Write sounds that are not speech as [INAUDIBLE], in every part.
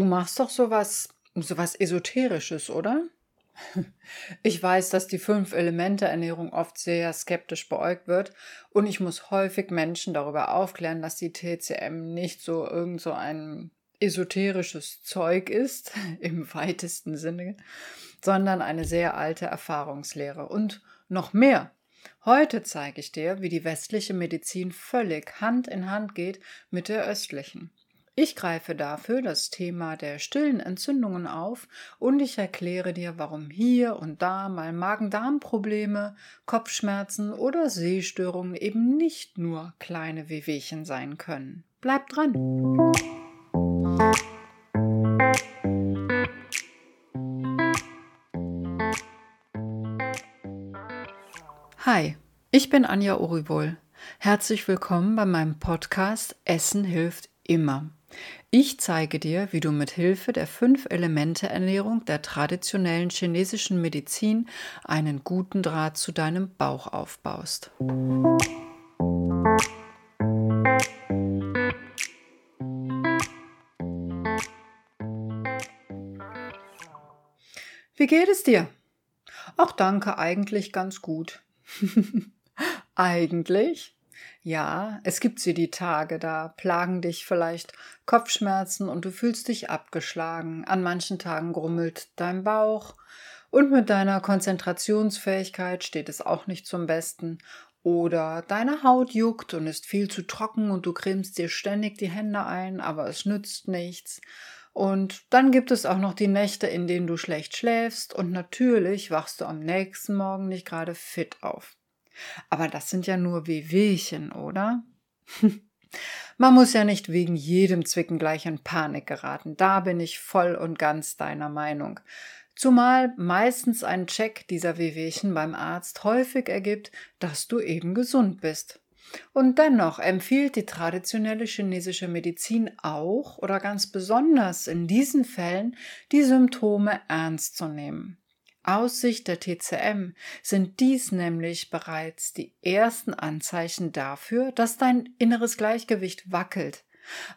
Du machst doch sowas, sowas Esoterisches, oder? [LAUGHS] Ich weiß, dass die Fünf-Elemente-Ernährung oft sehr skeptisch beäugt wird und ich muss häufig Menschen darüber aufklären, dass die TCM nicht so irgend so ein esoterisches Zeug ist, [LAUGHS] im weitesten Sinne, sondern eine sehr alte Erfahrungslehre. Und noch mehr. Heute zeige ich dir, wie die westliche Medizin völlig Hand in Hand geht mit der östlichen. Ich greife dafür das Thema der stillen Entzündungen auf und ich erkläre dir, warum hier und da mal Magen-Darm-Probleme, Kopfschmerzen oder Sehstörungen eben nicht nur kleine Wehwehchen sein können. Bleib dran! Hi, ich bin Anja Uribol. Herzlich willkommen bei meinem Podcast Essen hilft immer. Ich zeige dir, wie du mit Hilfe der Fünf-Elemente-Ernährung der traditionellen chinesischen Medizin einen guten Draht zu deinem Bauch aufbaust. Wie geht es dir? Ach danke, eigentlich ganz gut. [LAUGHS] eigentlich? Ja, es gibt sie die Tage, da plagen dich vielleicht Kopfschmerzen und du fühlst dich abgeschlagen. An manchen Tagen grummelt dein Bauch und mit deiner Konzentrationsfähigkeit steht es auch nicht zum Besten. Oder deine Haut juckt und ist viel zu trocken und du cremst dir ständig die Hände ein, aber es nützt nichts. Und dann gibt es auch noch die Nächte, in denen du schlecht schläfst und natürlich wachst du am nächsten Morgen nicht gerade fit auf. Aber das sind ja nur Wehwehchen, oder? [LAUGHS] Man muss ja nicht wegen jedem Zwicken gleich in Panik geraten. Da bin ich voll und ganz deiner Meinung. Zumal meistens ein Check dieser Wehwehchen beim Arzt häufig ergibt, dass du eben gesund bist. Und dennoch empfiehlt die traditionelle chinesische Medizin auch oder ganz besonders in diesen Fällen die Symptome ernst zu nehmen. Aus Sicht der TCM sind dies nämlich bereits die ersten Anzeichen dafür, dass dein inneres Gleichgewicht wackelt.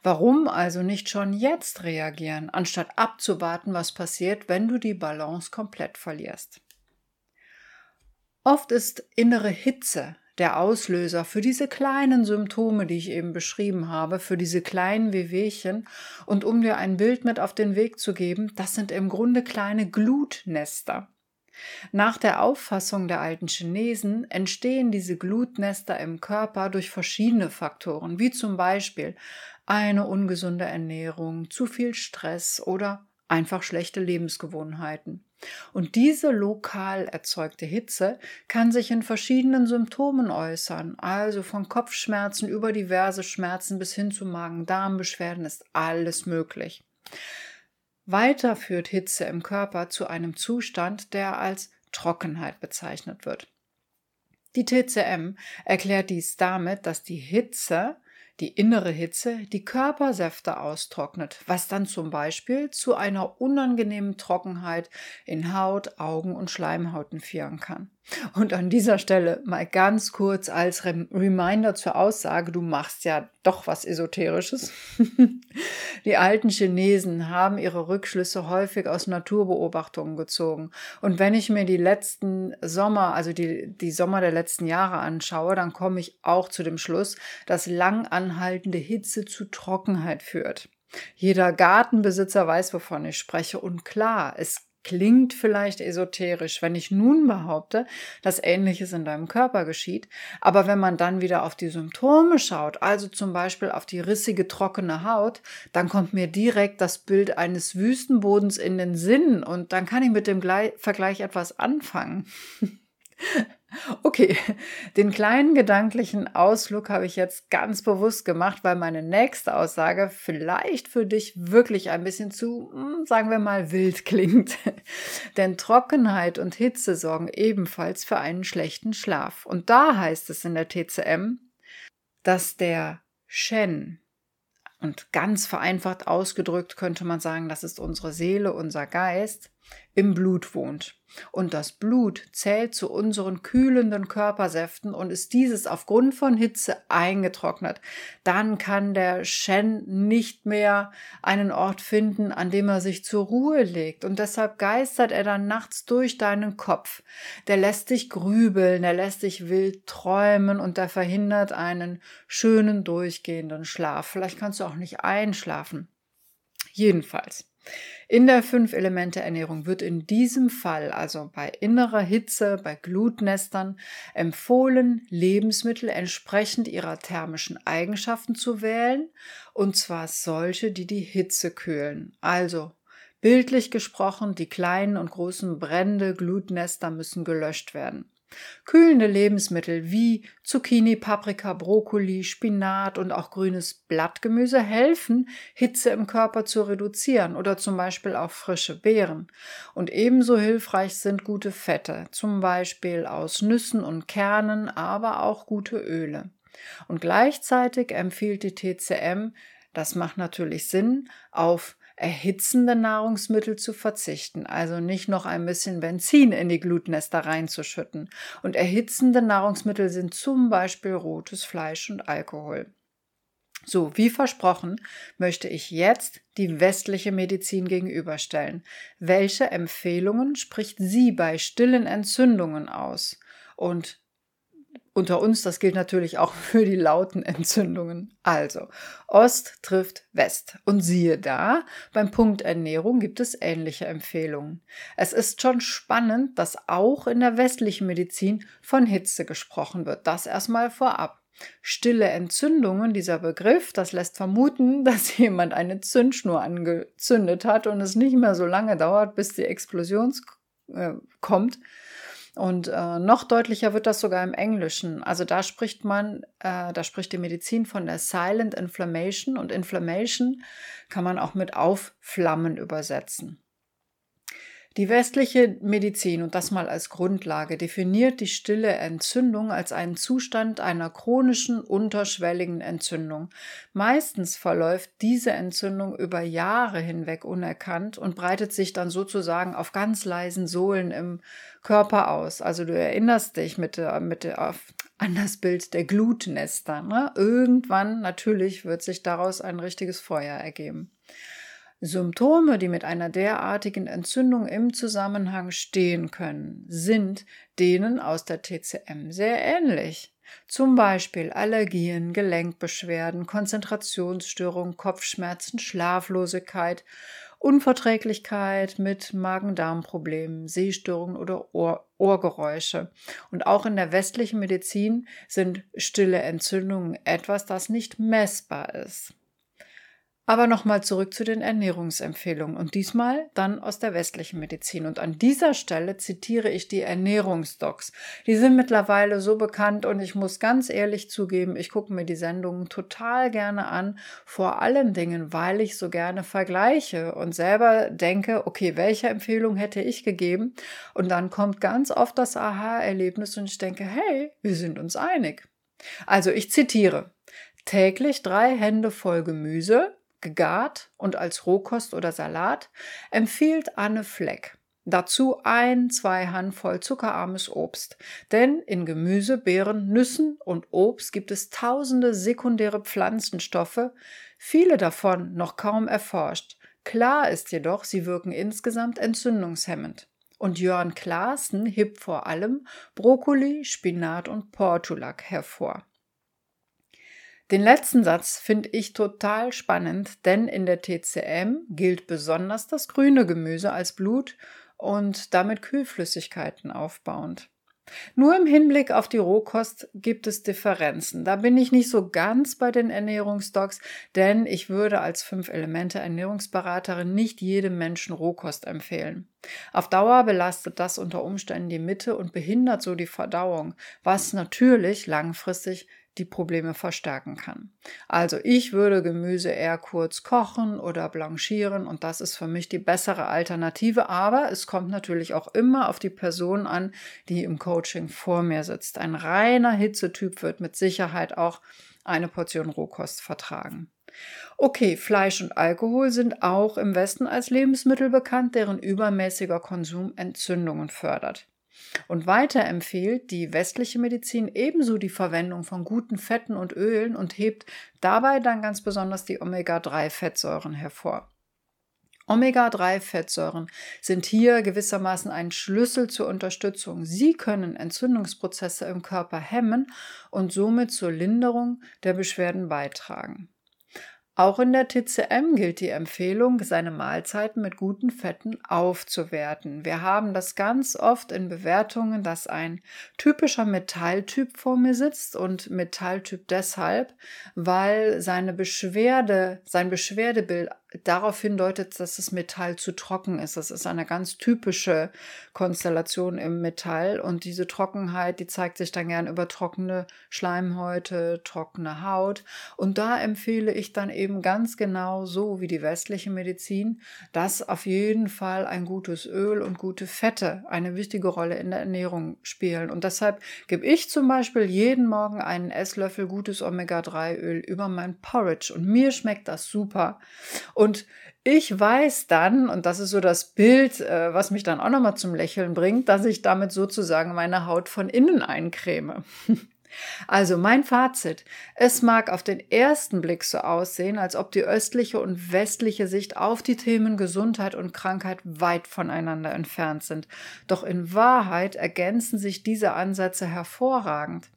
Warum also nicht schon jetzt reagieren, anstatt abzuwarten, was passiert, wenn du die Balance komplett verlierst? Oft ist innere Hitze der Auslöser für diese kleinen Symptome, die ich eben beschrieben habe, für diese kleinen Wehwehchen. Und um dir ein Bild mit auf den Weg zu geben, das sind im Grunde kleine Glutnester. Nach der Auffassung der alten Chinesen entstehen diese Glutnester im Körper durch verschiedene Faktoren, wie zum Beispiel eine ungesunde Ernährung, zu viel Stress oder einfach schlechte Lebensgewohnheiten. Und diese lokal erzeugte Hitze kann sich in verschiedenen Symptomen äußern, also von Kopfschmerzen über diverse Schmerzen bis hin zu Magen-Darm-Beschwerden ist alles möglich. Weiter führt Hitze im Körper zu einem Zustand, der als Trockenheit bezeichnet wird. Die TCM erklärt dies damit, dass die Hitze, die innere Hitze, die Körpersäfte austrocknet, was dann zum Beispiel zu einer unangenehmen Trockenheit in Haut, Augen und Schleimhauten führen kann. Und an dieser Stelle mal ganz kurz als Reminder zur Aussage, du machst ja doch was Esoterisches. [LAUGHS] Die alten Chinesen haben ihre Rückschlüsse häufig aus Naturbeobachtungen gezogen. Und wenn ich mir die letzten Sommer, also die, die Sommer der letzten Jahre anschaue, dann komme ich auch zu dem Schluss, dass lang anhaltende Hitze zu Trockenheit führt. Jeder Gartenbesitzer weiß, wovon ich spreche. Und klar, es Klingt vielleicht esoterisch, wenn ich nun behaupte, dass Ähnliches in deinem Körper geschieht, aber wenn man dann wieder auf die Symptome schaut, also zum Beispiel auf die rissige, trockene Haut, dann kommt mir direkt das Bild eines Wüstenbodens in den Sinn und dann kann ich mit dem Vergleich etwas anfangen. [LAUGHS] Okay, den kleinen gedanklichen Ausflug habe ich jetzt ganz bewusst gemacht, weil meine nächste Aussage vielleicht für dich wirklich ein bisschen zu, hm, sagen wir mal, wild klingt. [LAUGHS] Denn Trockenheit und Hitze sorgen ebenfalls für einen schlechten Schlaf. Und da heißt es in der TCM, dass der Shen, und ganz vereinfacht ausgedrückt könnte man sagen, das ist unsere Seele, unser Geist, im Blut wohnt. Und das Blut zählt zu unseren kühlenden Körpersäften und ist dieses aufgrund von Hitze eingetrocknet, dann kann der Shen nicht mehr einen Ort finden, an dem er sich zur Ruhe legt. Und deshalb geistert er dann nachts durch deinen Kopf. Der lässt dich grübeln, der lässt dich wild träumen und der verhindert einen schönen durchgehenden Schlaf. Vielleicht kannst du auch nicht einschlafen. Jedenfalls. In der Fünf-Elemente-Ernährung wird in diesem Fall, also bei innerer Hitze, bei Glutnestern, empfohlen, Lebensmittel entsprechend ihrer thermischen Eigenschaften zu wählen, und zwar solche, die die Hitze kühlen. Also bildlich gesprochen, die kleinen und großen Brände, Glutnester müssen gelöscht werden. Kühlende Lebensmittel wie Zucchini, Paprika, Brokkoli, Spinat und auch grünes Blattgemüse helfen, Hitze im Körper zu reduzieren oder zum Beispiel auch frische Beeren. Und ebenso hilfreich sind gute Fette, zum Beispiel aus Nüssen und Kernen, aber auch gute Öle. Und gleichzeitig empfiehlt die TCM, das macht natürlich Sinn, auf erhitzende Nahrungsmittel zu verzichten, also nicht noch ein bisschen Benzin in die Glutnester reinzuschütten. Und erhitzende Nahrungsmittel sind zum Beispiel rotes Fleisch und Alkohol. So, wie versprochen, möchte ich jetzt die westliche Medizin gegenüberstellen. Welche Empfehlungen spricht sie bei stillen Entzündungen aus? Und unter uns, das gilt natürlich auch [LAUGHS] für die lauten Entzündungen. Also, Ost trifft West. Und siehe da, beim Punkt Ernährung gibt es ähnliche Empfehlungen. Es ist schon spannend, dass auch in der westlichen Medizin von Hitze gesprochen wird. Das erstmal vorab. Stille Entzündungen, dieser Begriff, das lässt vermuten, [LAUGHS] dass jemand eine Zündschnur angezündet hat und es nicht mehr so lange dauert, bis die Explosion äh, kommt. Und äh, noch deutlicher wird das sogar im Englischen. Also da spricht man, äh, da spricht die Medizin von der Silent Inflammation und Inflammation kann man auch mit Aufflammen übersetzen. Die westliche Medizin, und das mal als Grundlage, definiert die stille Entzündung als einen Zustand einer chronischen, unterschwelligen Entzündung. Meistens verläuft diese Entzündung über Jahre hinweg unerkannt und breitet sich dann sozusagen auf ganz leisen Sohlen im Körper aus. Also du erinnerst dich mit, mit an das Bild der Glutnester. Ne? Irgendwann natürlich wird sich daraus ein richtiges Feuer ergeben. Symptome, die mit einer derartigen Entzündung im Zusammenhang stehen können, sind denen aus der TCM sehr ähnlich. Zum Beispiel Allergien, Gelenkbeschwerden, Konzentrationsstörungen, Kopfschmerzen, Schlaflosigkeit, Unverträglichkeit mit Magen-Darm-Problemen, Sehstörungen oder Ohr Ohrgeräusche. Und auch in der westlichen Medizin sind stille Entzündungen etwas, das nicht messbar ist. Aber nochmal zurück zu den Ernährungsempfehlungen und diesmal dann aus der westlichen Medizin. Und an dieser Stelle zitiere ich die Ernährungsdocs. Die sind mittlerweile so bekannt und ich muss ganz ehrlich zugeben, ich gucke mir die Sendungen total gerne an, vor allen Dingen, weil ich so gerne vergleiche und selber denke, okay, welche Empfehlung hätte ich gegeben? Und dann kommt ganz oft das Aha-Erlebnis und ich denke, hey, wir sind uns einig. Also ich zitiere. Täglich drei Hände voll Gemüse, gegart und als Rohkost oder Salat, empfiehlt Anne Fleck. Dazu ein, zwei Handvoll zuckerarmes Obst. Denn in Gemüse, Beeren, Nüssen und Obst gibt es tausende sekundäre Pflanzenstoffe, viele davon noch kaum erforscht. Klar ist jedoch, sie wirken insgesamt entzündungshemmend. Und Jörn Klaassen hebt vor allem Brokkoli, Spinat und Portulak hervor. Den letzten Satz finde ich total spannend, denn in der TCM gilt besonders das grüne Gemüse als Blut und damit Kühlflüssigkeiten aufbauend. Nur im Hinblick auf die Rohkost gibt es Differenzen. Da bin ich nicht so ganz bei den Ernährungsdocs, denn ich würde als Fünf-Elemente-Ernährungsberaterin nicht jedem Menschen Rohkost empfehlen. Auf Dauer belastet das unter Umständen die Mitte und behindert so die Verdauung, was natürlich langfristig die Probleme verstärken kann. Also ich würde Gemüse eher kurz kochen oder blanchieren und das ist für mich die bessere Alternative, aber es kommt natürlich auch immer auf die Person an, die im Coaching vor mir sitzt. Ein reiner Hitzetyp wird mit Sicherheit auch eine Portion Rohkost vertragen. Okay, Fleisch und Alkohol sind auch im Westen als Lebensmittel bekannt, deren übermäßiger Konsum Entzündungen fördert. Und weiter empfiehlt die westliche Medizin ebenso die Verwendung von guten Fetten und Ölen und hebt dabei dann ganz besonders die Omega-3-Fettsäuren hervor. Omega-3-Fettsäuren sind hier gewissermaßen ein Schlüssel zur Unterstützung. Sie können Entzündungsprozesse im Körper hemmen und somit zur Linderung der Beschwerden beitragen. Auch in der TCM gilt die Empfehlung, seine Mahlzeiten mit guten Fetten aufzuwerten. Wir haben das ganz oft in Bewertungen, dass ein typischer Metalltyp vor mir sitzt und Metalltyp deshalb, weil seine Beschwerde, sein Beschwerdebild darauf hindeutet, dass das Metall zu trocken ist. Das ist eine ganz typische Konstellation im Metall und diese Trockenheit, die zeigt sich dann gern über trockene Schleimhäute, trockene Haut und da empfehle ich dann eben ganz genau so wie die westliche Medizin, dass auf jeden Fall ein gutes Öl und gute Fette eine wichtige Rolle in der Ernährung spielen und deshalb gebe ich zum Beispiel jeden Morgen einen Esslöffel gutes Omega-3-Öl über mein Porridge und mir schmeckt das super. Ich weiß dann, und das ist so das Bild, äh, was mich dann auch nochmal zum Lächeln bringt, dass ich damit sozusagen meine Haut von innen eincreme. [LAUGHS] Also mein Fazit. Es mag auf den ersten Blick so aussehen, als ob die östliche und westliche Sicht auf die Themen Gesundheit und Krankheit weit voneinander entfernt sind. Doch in Wahrheit ergänzen sich diese Ansätze hervorragend.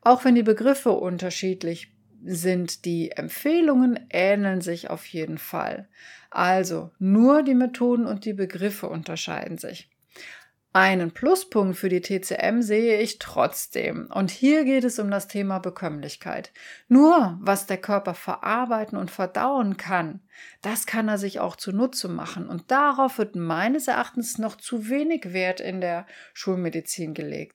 Auch wenn die Begriffe unterschiedlich sind die Empfehlungen ähneln sich auf jeden Fall. Also nur die Methoden und die Begriffe unterscheiden sich. Einen Pluspunkt für die TCM sehe ich trotzdem. Und hier geht es um das Thema Bekömmlichkeit. Nur was der Körper verarbeiten und verdauen kann, das kann er sich auch zunutze machen. Und darauf wird meines Erachtens noch zu wenig Wert in der Schulmedizin gelegt.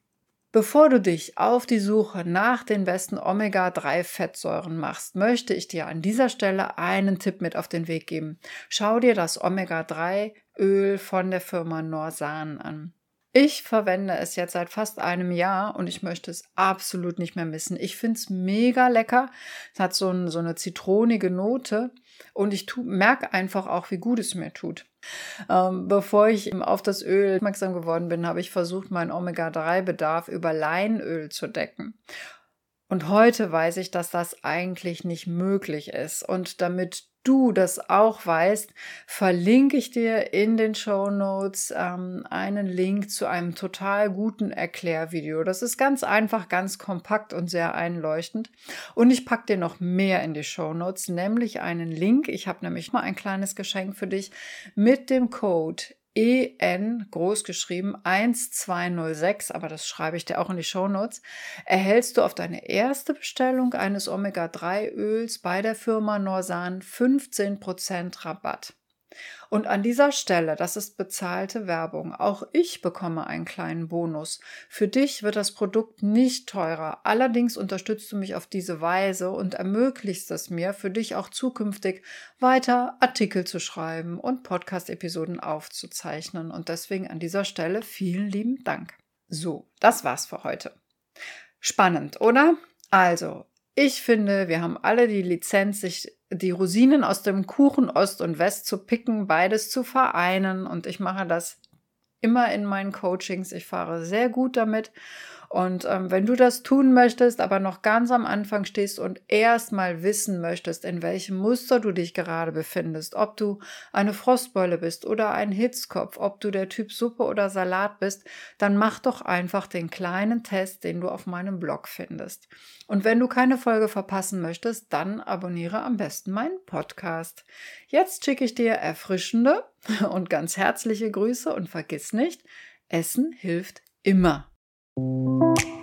Bevor du dich auf die Suche nach den besten Omega-3-Fettsäuren machst, möchte ich dir an dieser Stelle einen Tipp mit auf den Weg geben. Schau dir das Omega-3-Öl von der Firma Norsan an. Ich verwende es jetzt seit fast einem Jahr und ich möchte es absolut nicht mehr missen. Ich finde es mega lecker. Es hat so, ein, so eine zitronige Note und ich merke einfach auch, wie gut es mir tut. Ähm, bevor ich auf das Öl aufmerksam geworden bin, habe ich versucht, meinen Omega-3-Bedarf über Leinöl zu decken. Und heute weiß ich, dass das eigentlich nicht möglich ist. Und damit du das auch weißt, verlinke ich dir in den Show Notes ähm, einen Link zu einem total guten Erklärvideo. Das ist ganz einfach, ganz kompakt und sehr einleuchtend. Und ich packe dir noch mehr in die Show Notes, nämlich einen Link. Ich habe nämlich mal ein kleines Geschenk für dich mit dem Code EN groß geschrieben 1206, aber das schreibe ich dir auch in die Shownotes, erhältst du auf deine erste Bestellung eines Omega-3-Öls bei der Firma Norsan 15% Rabatt. Und an dieser Stelle, das ist bezahlte Werbung, auch ich bekomme einen kleinen Bonus. Für dich wird das Produkt nicht teurer. Allerdings unterstützt du mich auf diese Weise und ermöglichst es mir, für dich auch zukünftig weiter Artikel zu schreiben und Podcast-Episoden aufzuzeichnen. Und deswegen an dieser Stelle vielen lieben Dank. So, das war's für heute. Spannend, oder? Also, ich finde, wir haben alle die Lizenz, sich die Rosinen aus dem Kuchen Ost und West zu picken, beides zu vereinen. Und ich mache das immer in meinen Coachings. Ich fahre sehr gut damit und ähm, wenn du das tun möchtest, aber noch ganz am Anfang stehst und erstmal wissen möchtest, in welchem Muster du dich gerade befindest, ob du eine Frostbeule bist oder ein Hitzkopf, ob du der Typ Suppe oder Salat bist, dann mach doch einfach den kleinen Test, den du auf meinem Blog findest. Und wenn du keine Folge verpassen möchtest, dann abonniere am besten meinen Podcast. Jetzt schicke ich dir erfrischende [LAUGHS] und ganz herzliche Grüße und vergiss nicht, Essen hilft immer. Thank you.